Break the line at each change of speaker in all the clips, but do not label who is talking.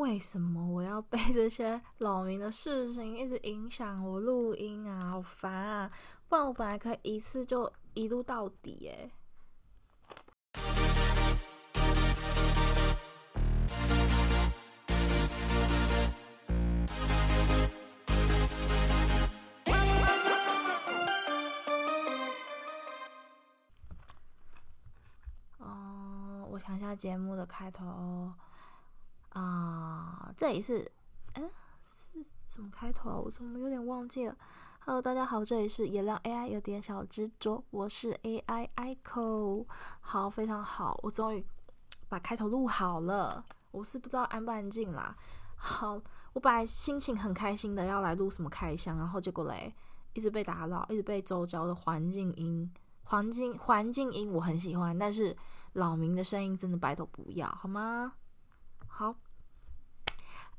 为什么我要被 这些扰民的事情一直影响我录音啊？好烦啊！不然我本来可以一次就一路到底耶。嗯，我想一下节目的开头。啊、这里是，嗯，是怎么开头啊？我怎么有点忘记了？Hello，大家好，这里是也让 AI 有点小执着，我是 AI eco。好，非常好，我终于把开头录好了。我是不知道安不安静啦。好，我本来心情很开心的要来录什么开箱，然后结果嘞，一直被打扰，一直被周遭的环境音、环境环境音我很喜欢，但是老明的声音真的拜托不要好吗？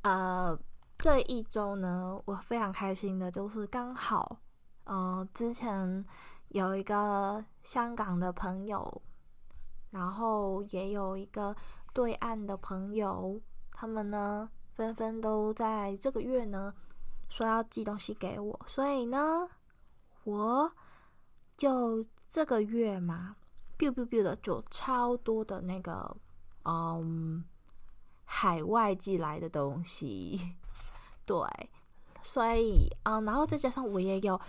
呃，这一周呢，我非常开心的，就是刚好，呃，之前有一个香港的朋友，然后也有一个对岸的朋友，他们呢，纷纷都在这个月呢，说要寄东西给我，所以呢，我就这个月嘛，biu biu biu 的就超多的那个，嗯。海外寄来的东西，对，所以啊、然后再加上我也有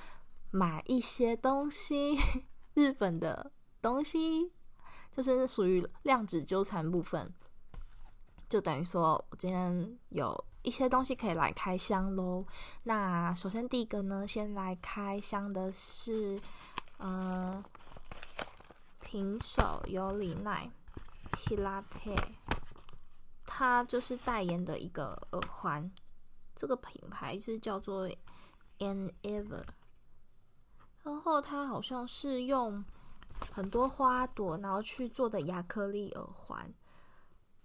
买一些东西，日本的东西，就是属于量子纠缠部分，就等于说我今天有一些东西可以来开箱喽。那首先第一个呢，先来开箱的是，呃，平手有里奈，Hirate。它就是代言的一个耳环，这个品牌是叫做 An Ever，然后它好像是用很多花朵然后去做的亚克力耳环，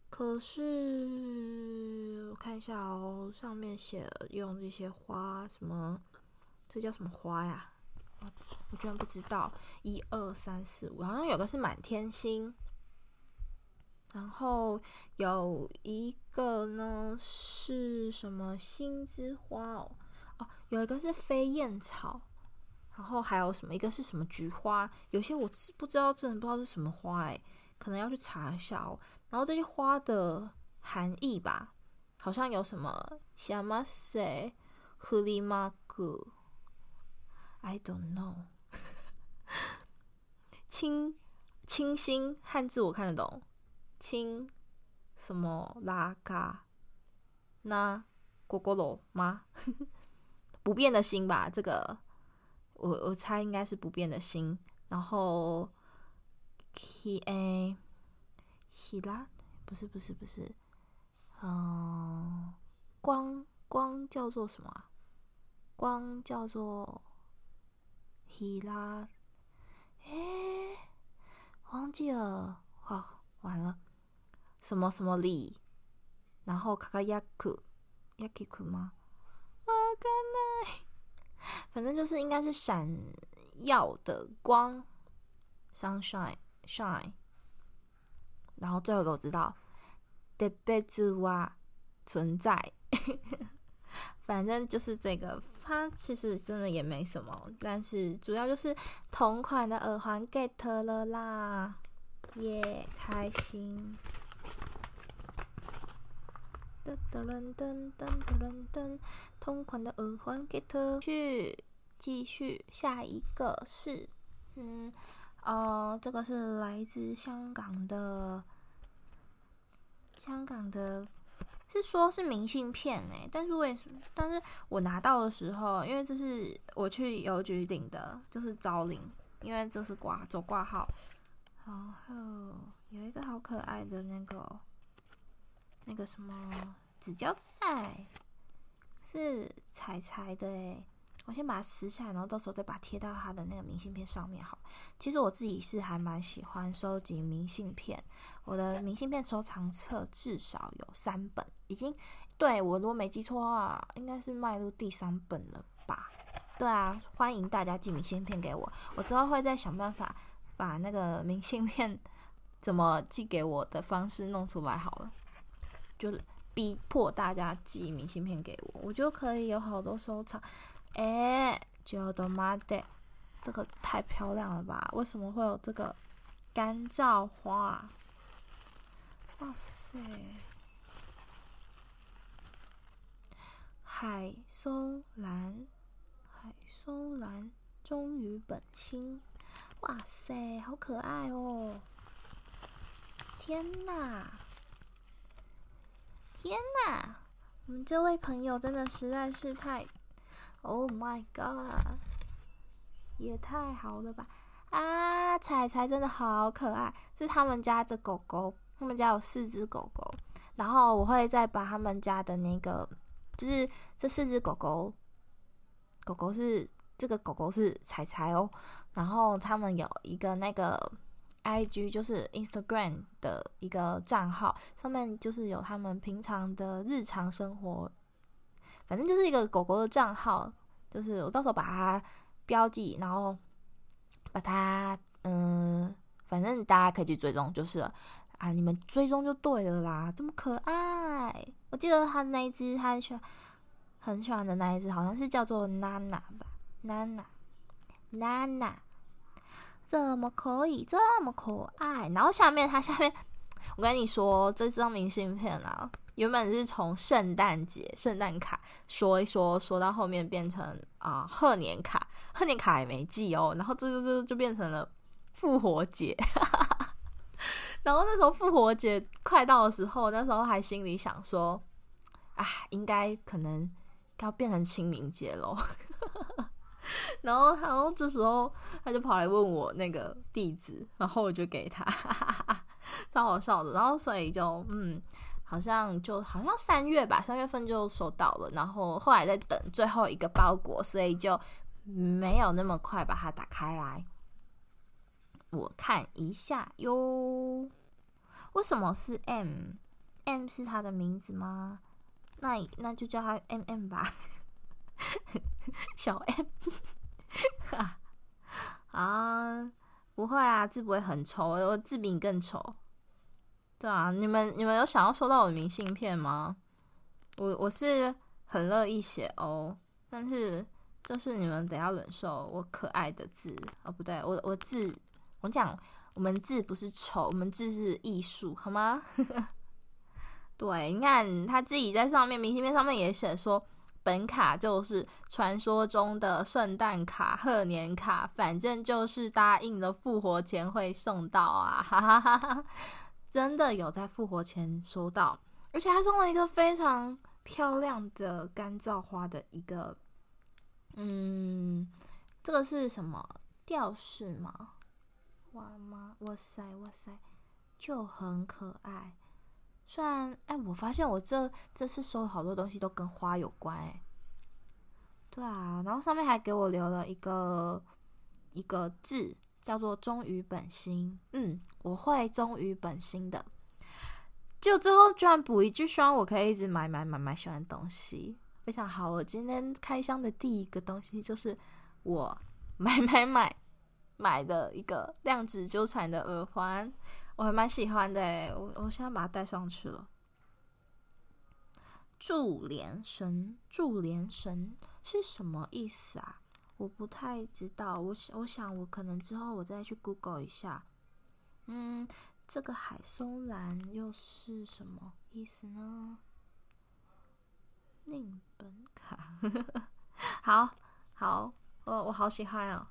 可是我看一下哦，上面写用这些花什么，这叫什么花呀？我居然不知道，一二三四五，好像有个是满天星。然后有一个呢是什么心之花哦，哦，有一个是飞燕草，然后还有什么一个是什么菊花，有些我是不知道，真的不知道是什么花哎，可能要去查一下哦。然后这些花的含义吧，好像有什么夏马赛、狐狸马古，I don't know，清清新汉字我看得懂。亲什么拉嘎那果果罗吗？不变的心吧，这个我我猜应该是不变的心。然后 he a he 拉不是不是不是，嗯、光光叫做什么？光叫做 he 拉，诶，忘记了，好，什么什么力，然后卡卡亚库亚克克吗？啊，干奶，反正就是应该是闪耀的光，sunshine shine。然后最后一个我知道，特别之蛙存在，反正就是这个，它其实真的也没什么，但是主要就是同款的耳环 get 了啦，耶，开心。噔噔噔噔噔噔噔，同款的耳环 get 去，继续下一个是，嗯，哦，这个是来自香港的，香港的，是说是明信片哎，但是为什么？但是我拿到的时候，因为这是我去邮局领的，就是招领，因为这是挂走挂号，然后有一个好可爱的那个。那个什么纸胶带是彩彩的诶，我先把它撕下来，然后到时候再把它贴到它的那个明信片上面。好，其实我自己是还蛮喜欢收集明信片，我的明信片收藏册至少有三本，已经对我如果没记错的话，应该是迈入第三本了吧？对啊，欢迎大家寄明信片给我，我之后会再想办法把那个明信片 怎么寄给我的方式弄出来好了。就是逼迫大家寄明信片给我，我就可以有好多收藏。哎，就的妈的，这个太漂亮了吧？为什么会有这个干燥花？哇塞！海松兰，海松兰忠于本心。哇塞，好可爱哦！天哪，天哪！我们这位朋友真的实在是太，Oh my god，也太好了吧！啊，彩彩真的好可爱，是他们家的狗狗，他们家有四只狗狗，然后我会再把他们家的那个。就是这四只狗狗，狗狗是这个狗狗是彩彩哦，然后他们有一个那个 IG，就是 Instagram 的一个账号，上面就是有他们平常的日常生活，反正就是一个狗狗的账号，就是我到时候把它标记，然后把它嗯，反正大家可以去追踪就是了。啊！你们追踪就对了啦，这么可爱。我记得他那一只，他喜欢很喜欢的那一只，好像是叫做娜娜吧？娜娜，娜娜，怎么可以这么可爱？然后下面，它下面，我跟你说，这张明信片啊，原本是从圣诞节、圣诞卡说一说，说到后面变成啊贺年卡，贺年卡也没寄哦，然后这这这就变成了复活节。然后那时候复活节快到的时候，那时候还心里想说，哎，应该可能要变成清明节喽。然后，然后这时候他就跑来问我那个地址，然后我就给他，超好笑的。然后所以就嗯，好像就好像三月吧，三月份就收到了。然后后来在等最后一个包裹，所以就没有那么快把它打开来。我看一下哟，为什么是 M？M 是他的名字吗？那那就叫他 MM 吧，小 M。啊，不会啊，字不会很丑，我字比你更丑。对啊，你们你们有想要收到我的明信片吗？我我是很乐意写哦，但是就是你们得要忍受我可爱的字哦，不对，我我字。我讲，我们字不是丑，我们字是艺术，好吗？对，你看他自己在上面明信片上面也写说，本卡就是传说中的圣诞卡、贺年卡，反正就是答应了复活前会送到啊！哈哈哈哈，真的有在复活前收到，而且还送了一个非常漂亮的干燥花的一个，嗯，这个是什么吊饰吗？哇妈！哇塞！哇塞！就很可爱。虽然，哎、我发现我这这次收好多东西都跟花有关，哎。对啊，然后上面还给我留了一个一个字，叫做“忠于本心”。嗯，我会忠于本心的。就最后居然补一句，希望我可以一直买买买买喜欢的东西，非常好。我今天开箱的第一个东西就是我买买买。买的一个量子纠缠的耳环，我还蛮喜欢的，我我现在把它带上去了。注连绳，注连神是什么意思啊？我不太知道，我想我想我可能之后我再去 Google 一下。嗯，这个海松兰又是什么意思呢？令本卡，好好，我我好喜欢哦，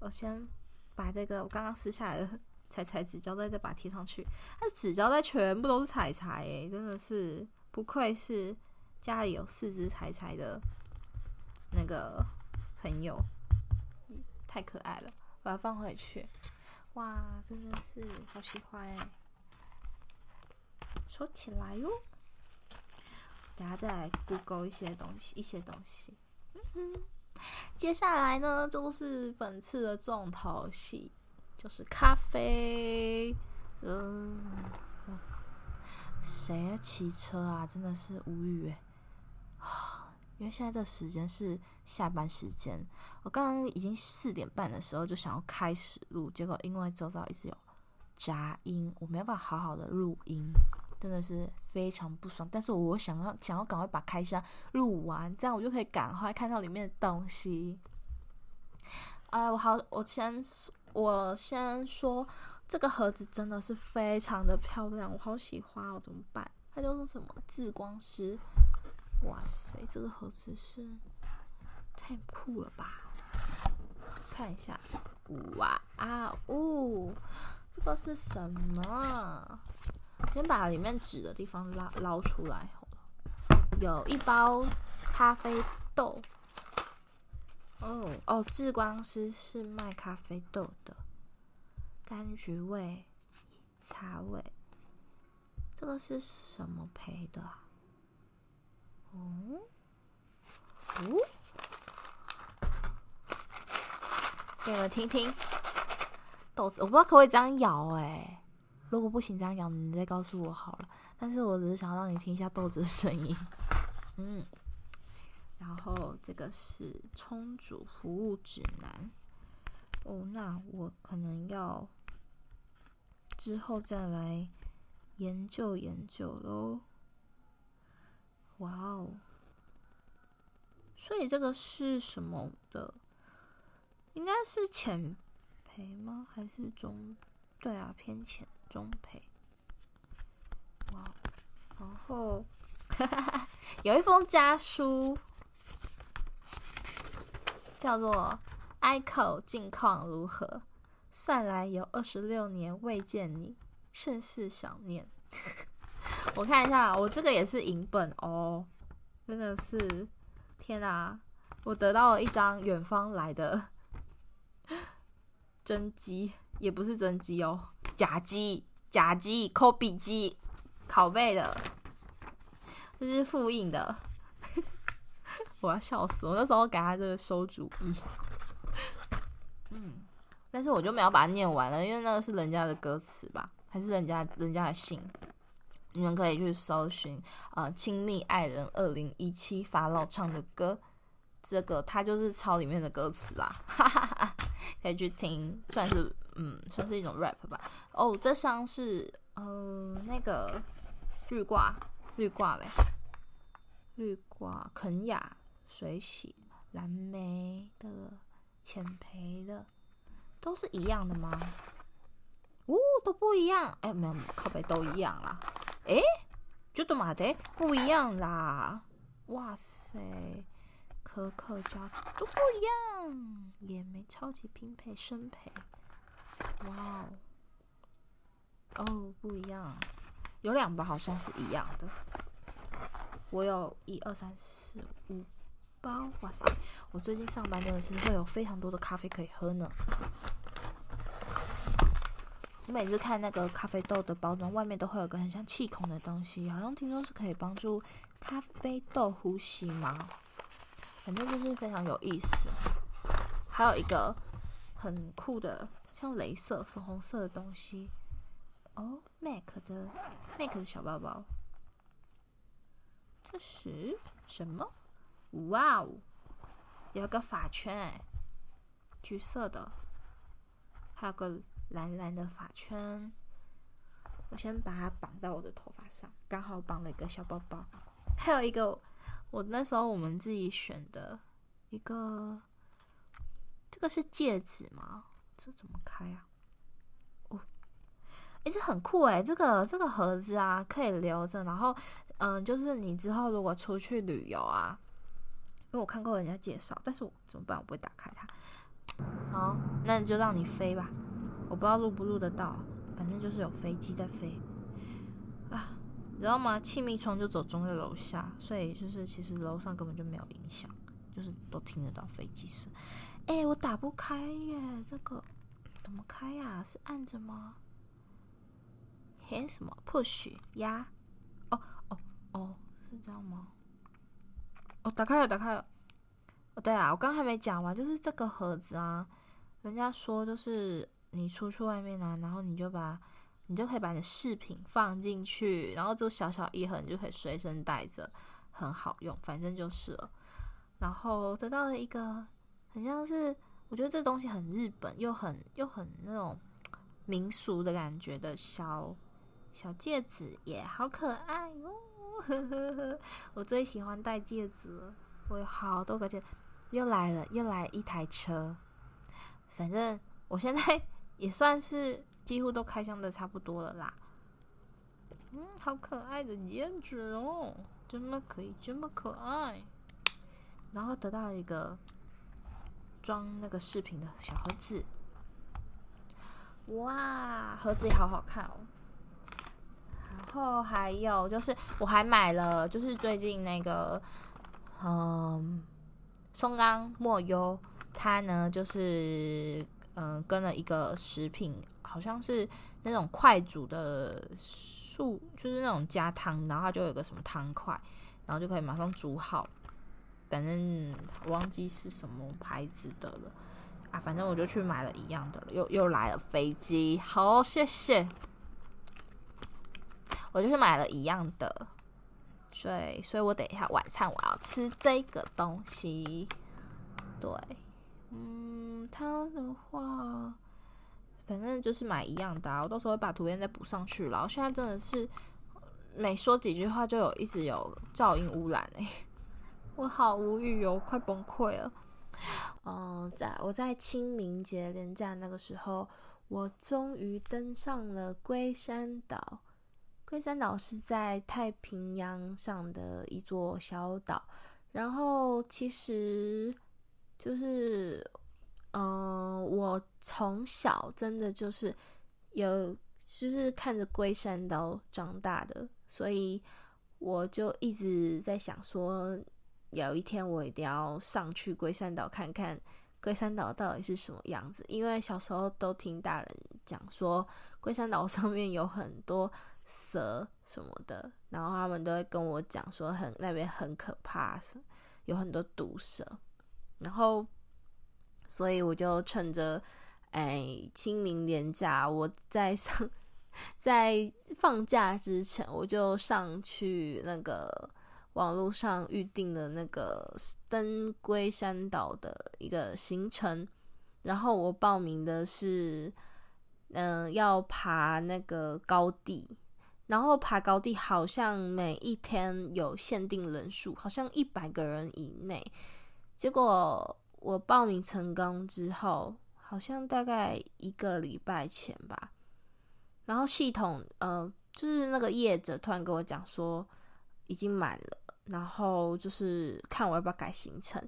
我先。把这个我刚刚撕下来的彩彩纸胶带再把它贴上去，它的纸胶带全部都是彩彩诶，真的是不愧是家里有四只彩彩的那个朋友，太可爱了，把它放回去。哇，真的是好喜欢诶，收起来哟。等下再来 Google 一些东西，一些东西。嗯哼。接下来呢，就是本次的重头戏，就是咖啡。嗯，谁骑车啊？真的是无语哎！因为现在这时间是下班时间，我刚刚已经四点半的时候就想要开始录，结果因为周遭一直有杂音，我没有办法好好的录音，真的是非常不爽。但是我想要想要赶快把开箱录完，这样我就可以赶快看到里面的东西。哎，我好，我先我先说，这个盒子真的是非常的漂亮，我好喜欢哦，怎么办？它叫做什么？志光师。哇塞，这个盒子是太酷了吧！看一下，哇啊呜，这个是什么？先把里面纸的地方捞捞出来。有一包咖啡豆。哦哦，志光师是卖咖啡豆的，柑橘味、茶味。这个是什么胚的啊？哦，哦，给你们听听豆子，我不知道可不可以这样咬哎、如果不行，这样咬你再告诉我好了。但是我只是想让你听一下豆子的声音。嗯，然后这个是充足服务指南。哦，那我可能要之后再来研究研究喽。哇哦！所以这个是什么的？应该是浅焙吗？还是中？对啊，偏浅中焙。哇！然后，有一封家书，叫做 “Echo 近况如何？算来有二十六年未见你，甚是想念。”我看一下，我这个也是影本哦，真的是天哪！我得到了一张远方来的 真机，也不是真机哦，假机，假机，抠笔机，拷贝的，这是复印的，我要笑死！我那时候给他这个馊主意，嗯，但是我就没有把它念完了，因为那个是人家的歌词吧，还是人家人家的信。你们可以去搜寻，呃，亲密爱人二零一七法老唱的歌，这个他就是抄里面的歌词啦，哈哈哈，可以去听，算是嗯，算是一种 rap 吧。哦，这箱是呃那个绿挂绿挂嘞，绿挂肯亚水洗蓝莓的浅培的，都是一样的吗？哦，都不一样，哎，没有，靠背都一样啦。诶，就都嘛的不一样啦！哇塞，可可胶都不一样，野莓超级拼配生培，哇哦，哦不一样，有两包好像是一样的。我有一二三四五包，哇塞！我最近上班真的是会有非常多的咖啡可以喝呢。我每次看那个咖啡豆的包装，外面都会有个很像气孔的东西，好像听说是可以帮助咖啡豆呼吸吗？反正就是非常有意思。还有一个很酷的，像镭射粉红色的东西哦，Mac 的 Mac 的小包包，这是什么？哇哦，有个发圈哎，橘色的，还有个。蓝蓝的发圈，我先把它绑到我的头发上，刚好绑了一个小包包。还有一个，我那时候我们自己选的一个，这个是戒指吗？这怎么开啊？哦，诶，这很酷诶，这个这个盒子啊，可以留着。然后，嗯，就是你之后如果出去旅游啊，因为我看过人家介绍，但是我怎么办？我不会打开它。好，那你就让你飞吧。我不知道录不录得到，反正就是有飞机在飞啊，你知道吗？气密窗就走中在楼下，所以就是其实楼上根本就没有影响，就是都听得到飞机声。哎、我打不开耶，这个怎么开呀？是按着吗？嘿，什么 push 压？哦哦哦，是这样吗？哦，打开了，打开了。哦，对啊，我刚刚还没讲完，就是这个盒子啊，人家说就是。你出去外面啊，然后你就把，你就可以把你的饰品放进去，然后这个小小一盒你就可以随身带着，很好用，反正就是了。然后得到了一个很像是，我觉得这东西很日本，又很又很那种民俗的感觉的小小戒指也好可爱哦，我最喜欢戴戒指了。我有好多个戒指，又来了，又来一台车。反正我现在 也算是几乎都开箱的差不多了啦。嗯，好可爱的戒指哦，怎么可以这么可爱？然后得到一个装那个饰品的小盒子。哇，盒子也好好看哦。然后还有就是，我还买了，就是最近那个，嗯，松冈莫优，它呢就是，嗯，跟了一个食品，好像是那种快煮的素，就是那种加汤，然后它就有个什么汤块，然后就可以马上煮好。反正我忘记是什么牌子的了。啊，反正我就去买了一样的了，又又来了飞机，好，谢谢。我就是买了一样的，对，所以我等一下晚餐我要吃这个东西。对，嗯，它的话，反正就是买一样的，我到时候会把图片再补上去。然后现在真的是每说几句话就有一直有噪音污染哎，我好无语哦，快崩溃了。嗯，在我在清明节连假那个时候，我终于登上了龟山岛。龟山岛是在太平洋上的一座小岛，然后其实就是，嗯，我从小真的就是有，就是看着龟山岛长大的，所以我就一直在想说。有一天我一定要上去龟山岛看看龟山岛到底是什么样子，因为小时候都听大人讲说龟山岛上面有很多蛇什么的，然后他们都会跟我讲说很那边很可怕，有很多毒蛇，然后所以我就趁着哎清明连假，我在上 在放假之前，我就上去那个。网络上预定了那个登龟山岛的一个行程，然后我报名的是，嗯、要爬那个高地，然后爬高地好像每一天有限定人数，好像一百个人以内。结果我报名成功之后，好像大概一个礼拜前吧，然后系统呃，就是那个业者突然跟我讲说已经满了。然后就是看我要不要改行程，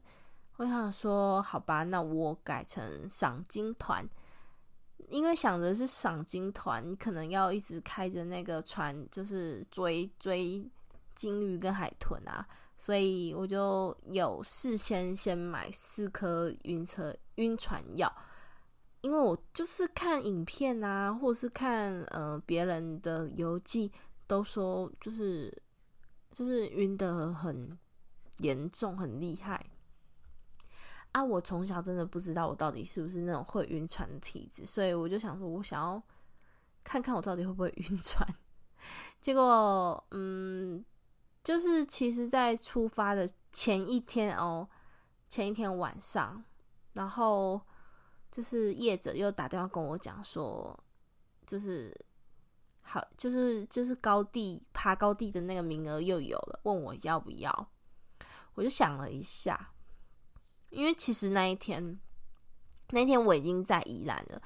我想说好吧，那我改成赏金团，因为想着是赏金团，可能要一直开着那个船，就是追追鲸鱼跟海豚啊，所以我就有事先先买四颗晕车晕船药，因为我就是看影片啊，或是看呃别人的游记，都说就是。就是晕得很严重，很厉害啊！我从小真的不知道我到底是不是那种会晕船的体质，所以我就想说，我想要看看我到底会不会晕船。结果，嗯，就是其实，在出发的前一天哦，前一天晚上，然后就是业者又打电话跟我讲说，就是。好，就是就是高地爬高地的那个名额又有了，问我要不要，我就想了一下，因为其实那一天，那一天我已经在宜兰了，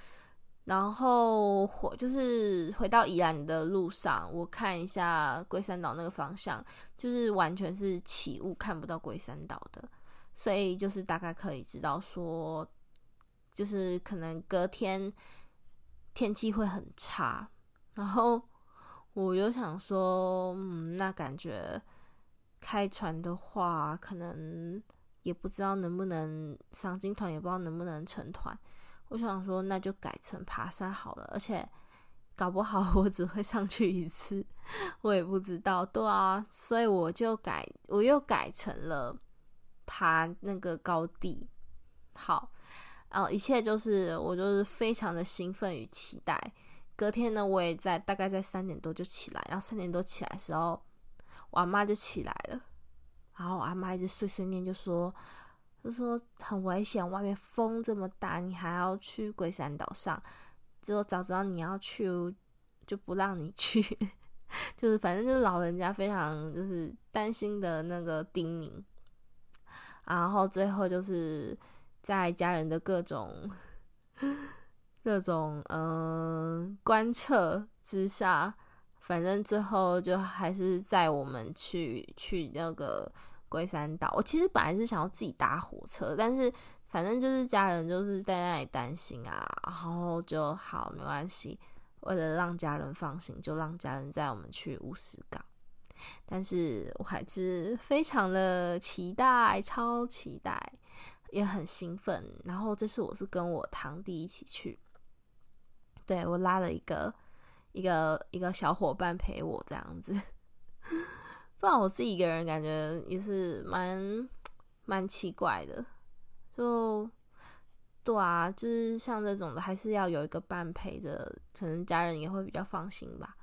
然后回就是回到宜兰的路上，我看一下龟山岛那个方向，就是完全是起雾，看不到龟山岛的，所以就是大概可以知道说，就是可能隔天天气会很差。然后我又想说，嗯，那感觉开船的话，可能也不知道能不能赏金团，也不知道能不能成团。我想说，那就改成爬山好了。而且搞不好我只会上去一次，我也不知道。对啊，所以我就改，我又改成了爬那个高地。好，然后一切就是我就是非常的兴奋与期待。隔天呢，我也在大概在三点多就起来，然后三点多起来的时候，我阿妈就起来了，然后我阿妈一直碎碎念，就说就说很危险，外面风这么大，你还要去龟山岛上，之后早知道你要去就不让你去，就是反正就是老人家非常就是担心的那个叮咛，然后最后就是在家人的各种各种嗯观测之下，反正最后就还是载我们去去那个龟山岛。我其实本来是想要自己搭火车，但是。反正就是家人就是在那里担心啊，然后就好没关系，为了让家人放心，就让家人载我们去乌石港。但是我还是非常的期待，超期待，也很兴奋。然后这次我是跟我堂弟一起去，对，我拉了一个一个一个小伙伴陪我这样子，不然我自己一个人感觉也是蛮蛮奇怪的。就对啊，就是像这种的，还是要有一个伴陪着，可能家人也会比较放心吧。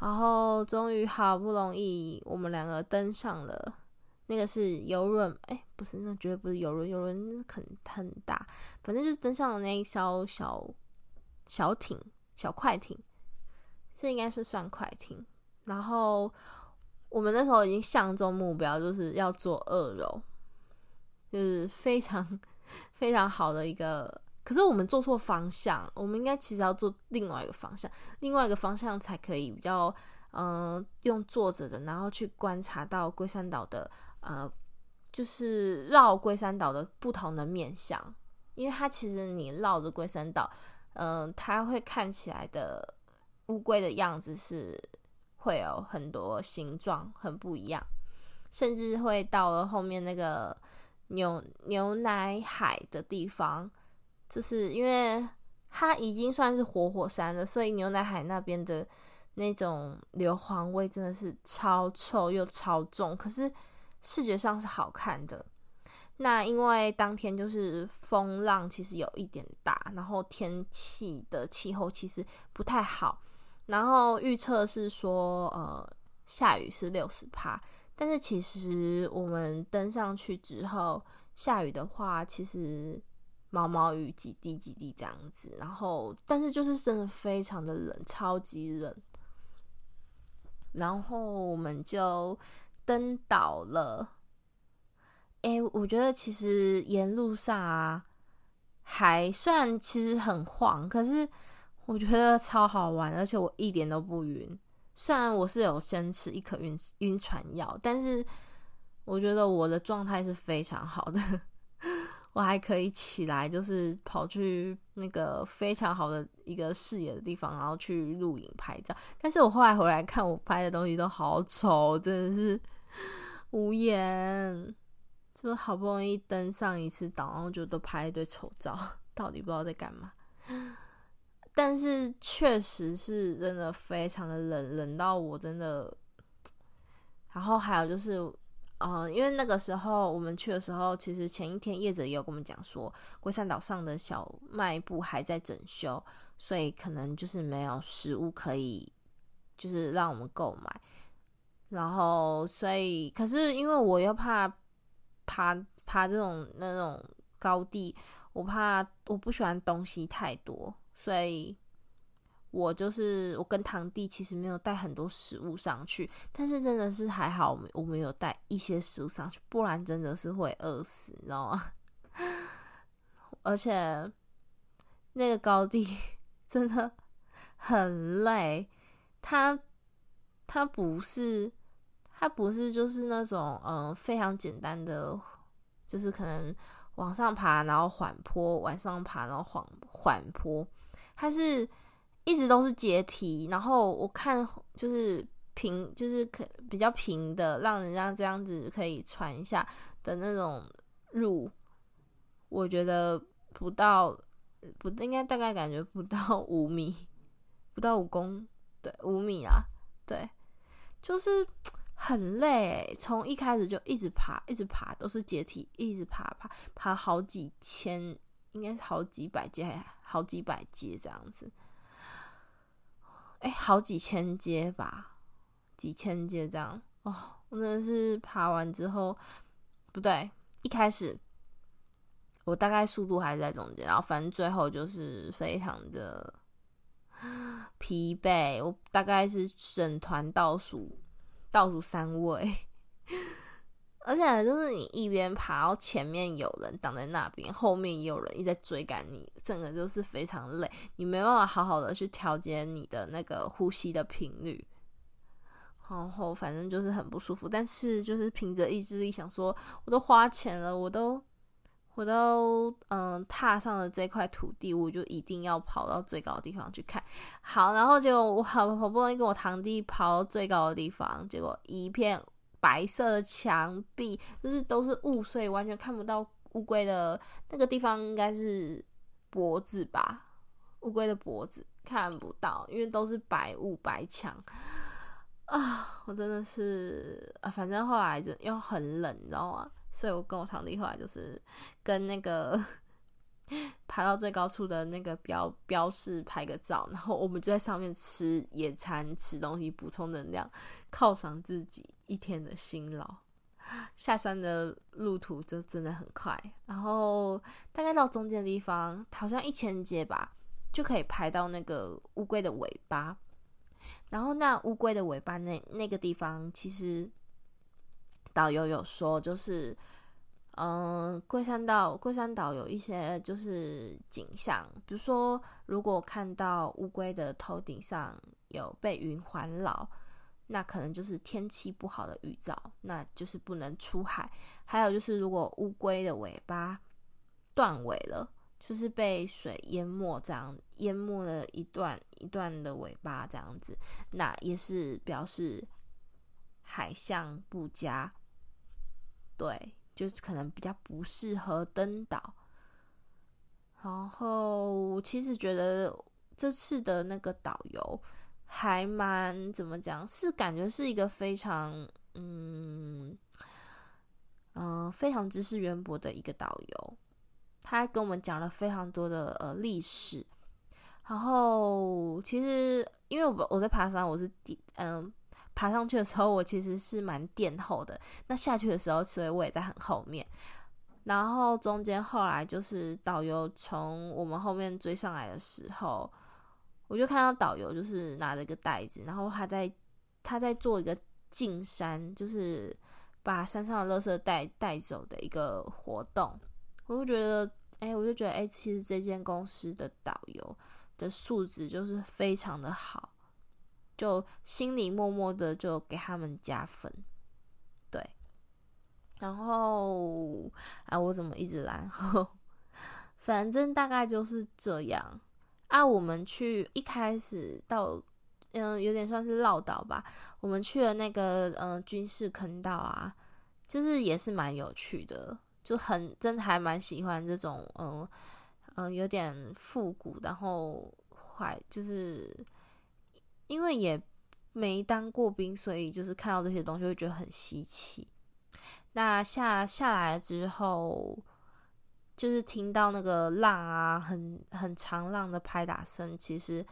然后终于好不容易，我们两个登上了那个是游轮，哎，不是，那绝对不是游轮，游轮很很大，反正就是登上了那一艘小小艇、小快艇，这应该是算快艇。然后我们那时候已经相中目标，就是要坐二楼。就是非常非常好的一个，可是我们做错方向，我们应该其实要做另外一个方向，另外一个方向才可以比较，嗯、用坐着的，然后去观察到龟山岛的，呃，就是绕龟山岛的不同的面向，因为它其实你绕着龟山岛，嗯、呃，它会看起来的乌龟的样子是会有很多形状很不一样，甚至会到了后面那个。牛牛奶海的地方，就是因为它已经算是活火山了，所以牛奶海那边的那种硫磺味真的是超臭又超重，可是视觉上是好看的。那因为当天就是风浪其实有一点大，然后天气的气候其实不太好，然后预测是说呃下雨是六十趴。但是其实我们登上去之后，下雨的话，其实毛毛雨几滴几滴这样子。然后，但是就是真的非常的冷，超级冷。然后我们就登岛了。哎，我觉得其实沿路上啊，还算其实很晃，可是我觉得超好玩，而且我一点都不晕。虽然我是有先吃一颗晕晕船药，但是我觉得我的状态是非常好的，我还可以起来，就是跑去那个非常好的一个视野的地方，然后去录影拍照。但是我后来回来看，我拍的东西都好丑，真的是 无言。就好不容易登上一次岛，然后就都拍一堆丑照，到底不知道在干嘛。但是确实是真的非常的冷，冷到我真的。然后还有就是，嗯、因为那个时候我们去的时候，其实前一天业者也有跟我们讲说，龟山岛上的小卖部还在整修，所以可能就是没有食物可以，就是让我们购买。然后，所以可是因为我又怕爬爬这种那种高地，我怕我不喜欢东西太多。所以，我就是我跟堂弟其实没有带很多食物上去，但是真的是还好，我们我们有带一些食物上去，不然真的是会饿死，你知道吗？而且那个高地 真的很累，它它不是它不是就是那种嗯、非常简单的，就是可能往上爬然后缓坡，往上爬然后缓缓坡。它是一直都是阶梯，然后我看就是平，就是可比较平的，让人家这样子可以传一下的那种路，我觉得不到不应该大概感觉不到五米，不到五公对五米啊，对，就是很累，从一开始就一直爬，一直爬都是阶梯，一直爬爬爬好几千，应该是好几百阶。好几百阶这样子，哎、好几千阶吧，几千阶这样哦。我真的是爬完之后，不对，一开始我大概速度还是在中间，然后反正最后就是非常的 疲惫。我大概是整团倒数倒数三位，而且就是你一边爬，然后前面有人挡在那边，后面也有人一直在追赶你，整个就是非常累，你没办法好好的去调节你的那个呼吸的频率。然后反正就是很不舒服，但是就是凭着意志力想说，我都花钱了，我都我都嗯、踏上了这块土地，我就一定要跑到最高的地方去看。好，然后结果我好好不容易跟我堂弟跑到最高的地方，结果一片白色的墙壁，就是都是雾，所以完全看不到乌龟的那个地方，应该是脖子吧？乌龟的脖子看不到，因为都是白雾白墙。啊，我真的是啊，反正后来就又很冷，你知道吗？所以我跟我堂弟后来就是跟那个爬到最高处的那个标标示拍个照，然后我们就在上面吃野餐，吃东西补充能量，犒赏自己一天的辛劳。下山的路途就真的很快，然后大概到中间的地方，好像一千阶吧，就可以拍到那个乌龟的尾巴。然后那乌龟的尾巴那那个地方，其实导游有说，就是嗯，龟山岛龟山岛有一些就是景象，比如说如果看到乌龟的头顶上有被云环绕，那可能就是天气不好的预兆，那就是不能出海。还有就是如果乌龟的尾巴断尾了。就是被水淹没，这样淹没了一段一段的尾巴，这样子，那也是表示海象不佳，对，就是可能比较不适合登岛。然后，其实觉得这次的那个导游还蛮怎么讲，是感觉是一个非常嗯嗯、非常知识渊博的一个导游。他跟我们讲了非常多的呃历史，然后其实因为我我在爬山，我是第嗯、爬上去的时候，我其实是蛮垫后的。那下去的时候，所以我也在很后面。然后中间后来就是导游从我们后面追上来的时候，我就看到导游就是拿着一个袋子，然后他在他在做一个进山，就是把山上的垃圾带带走的一个活动。我就觉得，哎、我就觉得，哎、其实这间公司的导游的素质就是非常的好，就心里默默的就给他们加分，对。然后，啊，我怎么一直来？反正大概就是这样。啊，我们去一开始到，嗯，有点算是绕岛吧。我们去了那个，嗯，军事坑道啊，就是也是蛮有趣的。就很真的还蛮喜欢这种嗯嗯有点复古，然后怀就是因为也没当过兵，所以就是看到这些东西会觉得很稀奇。那下下来之后，就是听到那个浪啊，很很长浪的拍打声，其实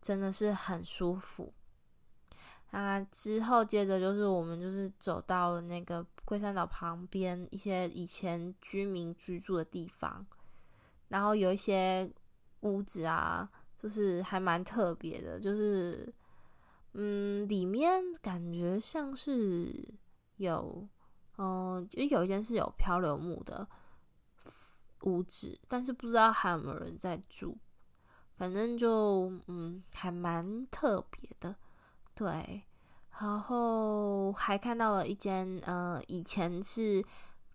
真的是很舒服。啊，之后接着就是我们就是走到那个龟山岛旁边一些以前居民居住的地方，然后有一些屋子啊，就是还蛮特别的，就是嗯，里面感觉像是有，嗯，就有一间是有漂流木的屋子，但是不知道还有没有人在住，反正就嗯，还蛮特别的。对，然后还看到了一间，呃，以前是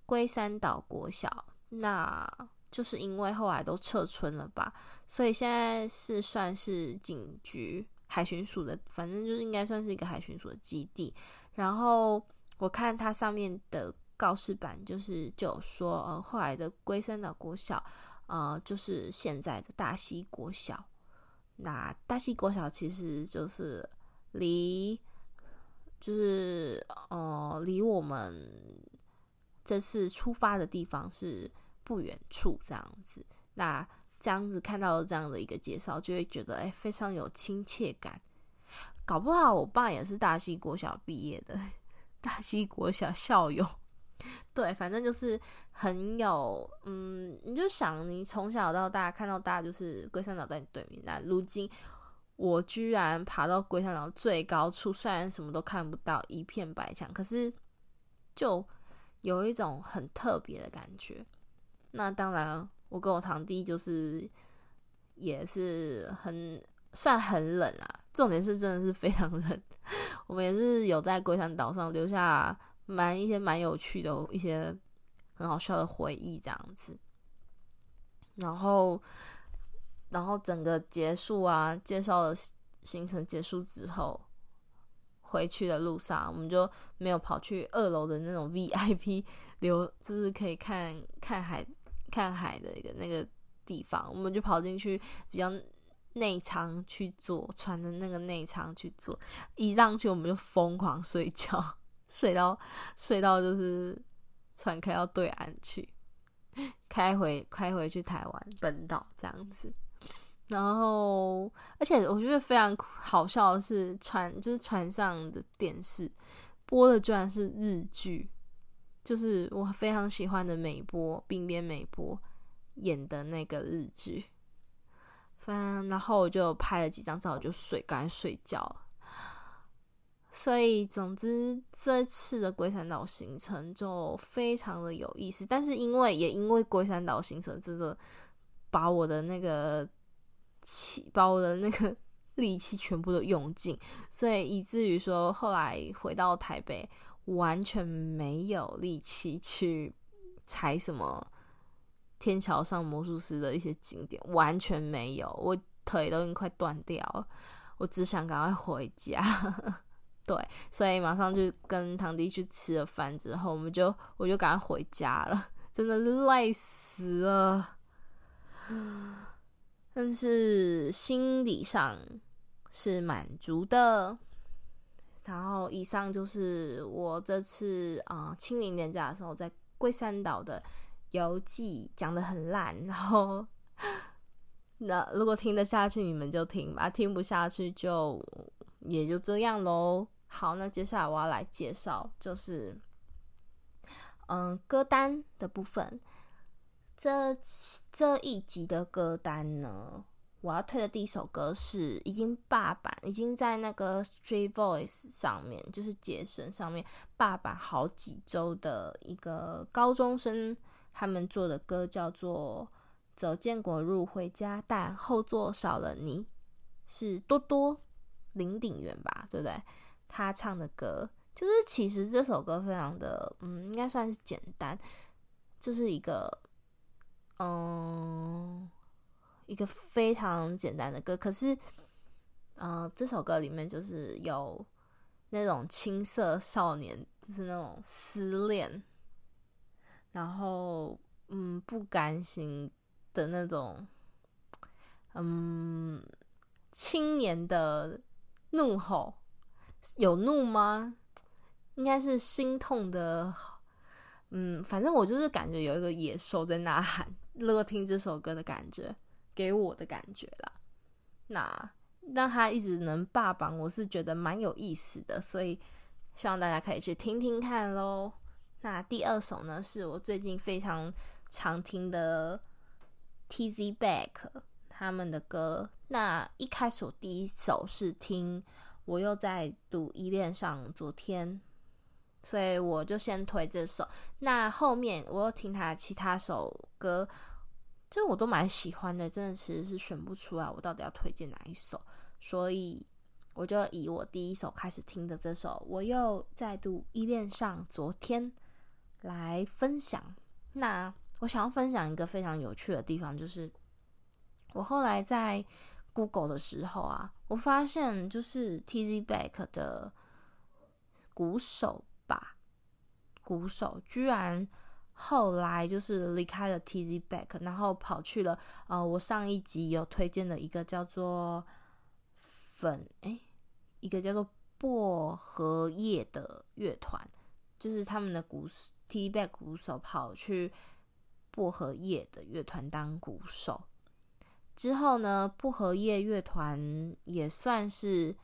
龟山岛国小，那就是因为后来都撤村了吧，所以现在是算是警局海巡署的，反正就是应该算是一个海巡署的基地。然后我看它上面的告示板，就是就有说，呃，后来的龟山岛国小，呃，就是现在的大溪国小。那大溪国小其实就是。离就是呃，离我们这次出发的地方是不远处，这样子。那这样子看到这样的一个介绍，就会觉得哎、非常有亲切感。搞不好我爸也是大溪国小毕业的，大溪国小校友。对，反正就是很有嗯，你就想你从小到大看到大就是龟山岛在你对面，那如今。我居然爬到龟山岛最高处，虽然什么都看不到，一片白墙，可是就有一种很特别的感觉。那当然，我跟我堂弟就是也是很算很冷啊，重点是真的是非常冷。我们也是有在龟山岛上留下蛮一些蛮有趣的一些很好笑的回忆，这样子。然后。然后整个结束啊，介绍的行程结束之后，回去的路上，我们就没有跑去二楼的那种 VIP 留，就是可以看看海、看海的一个那个地方，我们就跑进去比较内舱去坐船的那个内舱去坐，一上去我们就疯狂睡觉，睡到睡到就是船开到对岸去，开回开回去台湾本岛这样子。然后，而且我觉得非常好笑的是，船就是船上的电视播的居然是日剧，就是我非常喜欢的美波滨边美波演的那个日剧。反正然后我就拍了几张照，我就睡，赶紧睡觉。所以总之这次的龟山岛行程就非常的有意思，但是因为也因为龟山岛行程真的把我的那个。气把我的那个力气全部都用尽，所以以至于说后来回到台北，完全没有力气去踩什么天桥上魔术师的一些景点，完全没有，我腿都已经快断掉了，我只想赶快回家。对，所以马上就跟堂弟去吃了饭之后，我们就我就赶快回家了，真的累死了。但是心理上是满足的。然后以上就是我这次啊、清明年假的时候在龟山岛的游记，讲的很烂。然后那如果听得下去，你们就听吧；听不下去就也就这样喽。好，那接下来我要来介绍，就是嗯、歌单的部分。这这一集的歌单呢，我要推的第一首歌是已经霸榜，已经在那个 Street Voice 上面，就是杰森上面霸榜好几周的一个高中生他们做的歌，叫做《走建国路回家》，但后座少了你，是多多林鼎元吧，对不对？他唱的歌，就是其实这首歌非常的，嗯，应该算是简单，就是一个。嗯，一个非常简单的歌，可是，嗯，这首歌里面就是有那种青涩少年，就是那种失恋，然后嗯不甘心的那种，嗯，青年的怒吼，有怒吗？应该是心痛的，嗯，反正我就是感觉有一个野兽在呐喊。如果听这首歌的感觉，给我的感觉啦，那让他一直能霸榜，我是觉得蛮有意思的，所以希望大家可以去听听看喽。那第二首呢，是我最近非常常听的 Tz Back 他们的歌。那一开始第一首是听我又在读依恋上昨天。所以我就先推这首，那后面我又听他其他首歌，这我都蛮喜欢的，真的其实是选不出来我到底要推荐哪一首，所以我就以我第一首开始听的这首，我又再度依恋上昨天来分享。那我想要分享一个非常有趣的地方，就是我后来在 Google 的时候啊，我发现就是 Tz Back 的鼓手吧。鼓手居然后来就是离开了 Tzback，然后跑去了呃，我上一集有推荐的一个叫做粉诶，一个叫做薄荷叶的乐团，就是他们的鼓 Tzback 鼓手跑去薄荷叶的乐团当鼓手。之后呢，薄荷叶乐团也算是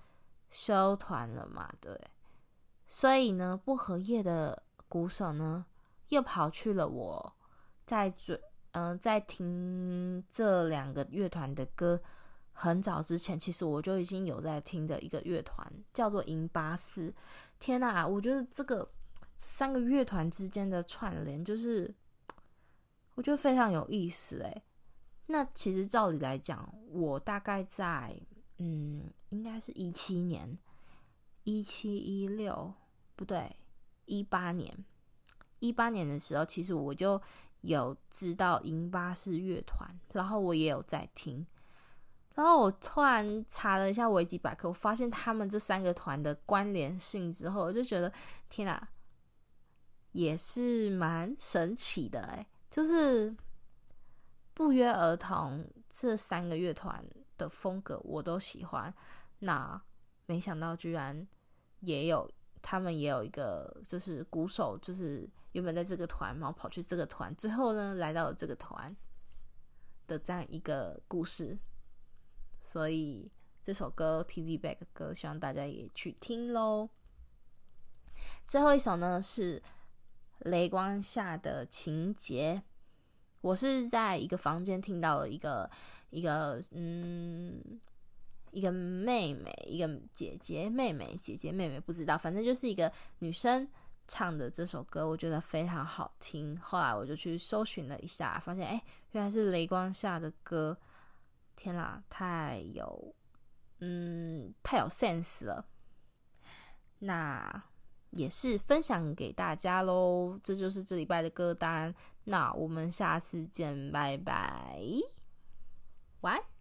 休团了嘛，对，所以呢，薄荷叶的。鼓手呢，又跑去了我在追，嗯、在听这两个乐团的歌很早之前，其实我就已经有在听的一个乐团，叫做银巴四。天哪，我觉得这个三个乐团之间的串联，就是我觉得非常有意思诶。那其实照理来讲，我大概在嗯，应该是一七年，一七一六不对，一八年，一八年的时候，其实我就有知道银巴士乐团，然后我也有在听。然后我突然查了一下维基百科，我发现他们这三个团的关联性之后，我就觉得天哪，也是蛮神奇的哎！就是不约而同，这三个乐团的风格我都喜欢。那没想到居然也有他们也有一个，就是鼓手，就是原本在这个团，然后跑去这个团，最后呢来到了这个团的这样一个故事。所以这首歌《Teddy Bear》的歌，希望大家也去听喽。最后一首呢是雷光下的情节，我是在一个房间听到了一个一个嗯一个妹妹一个姐姐妹妹姐姐妹妹不知道，反正就是一个女生唱的这首歌，我觉得非常好听。后来我就去搜寻了一下，发现哎，原来是雷光下的歌。天啦，太有，嗯，太有 sense 了。那也是分享给大家喽，这就是这礼拜的歌单。那我们下次见，拜拜，晚安。